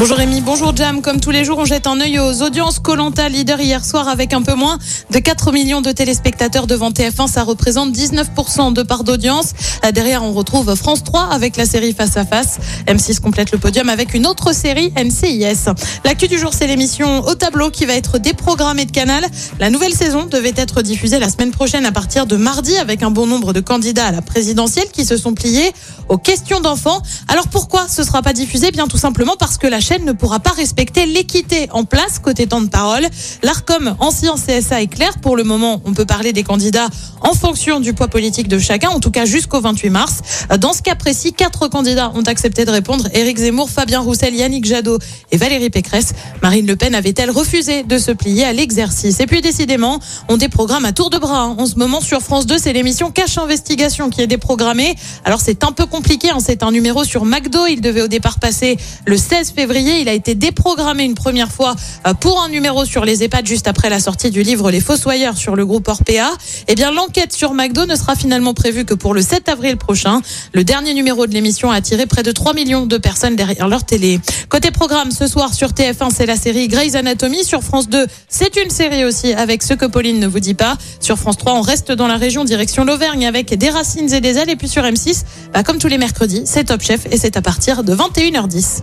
Bonjour Rémi, bonjour Jam. Comme tous les jours, on jette un œil aux audiences. Colanta, leader hier soir avec un peu moins de 4 millions de téléspectateurs devant TF1. Ça représente 19% de part d'audience. Euh, Derrière, on retrouve France 3 avec la série Face à Face. M6 complète le podium avec une autre série, NCIS. L'actu du jour, c'est l'émission Au tableau qui va être déprogrammée de Canal. La nouvelle saison devait être diffusée la semaine prochaine à partir de mardi avec un bon nombre de candidats à la présidentielle qui se sont pliés aux questions d'enfants. Alors pourquoi ce sera pas diffusé? Bien tout simplement parce que la chaîne ne pourra pas respecter l'équité en place côté temps de parole. L'ARCOM ancien CSA est clair. Pour le moment, on peut parler des candidats en fonction du poids politique de chacun, en tout cas jusqu'au 28 mars. Dans ce cas précis, quatre candidats ont accepté de répondre. Éric Zemmour, Fabien Roussel, Yannick Jadot et Valérie Pécresse. Marine Le Pen avait-elle refusé de se plier à l'exercice? Et puis décidément, on déprogramme à tour de bras. hein. En ce moment sur France 2, c'est l'émission Cache Investigation qui est déprogrammée. Alors c'est un peu compliqué, hein. c'est un numéro sur McDo. Il devait au départ passer le 16 février. Il a été déprogrammé une première fois euh, pour un numéro sur les EHPAD juste après la sortie du livre Les Fossoyeurs sur le groupe Orpea. Eh bien, l'enquête sur McDo ne sera finalement prévue que pour le 7 avril prochain. Le dernier numéro de l'émission a attiré près de 3 millions de personnes derrière leur télé. Côté programme, ce soir sur TF1, c'est la série Grey's Anatomy. Sur France 2, c'est une série aussi avec ce que Pauline ne vous dit pas. Sur France 3, on reste dans la région direction l'Auvergne avec des racines et des ailes. Et puis sur M6, bah, comme tous les mercredis, c'est Top Chef et c'est à partir de 21h10.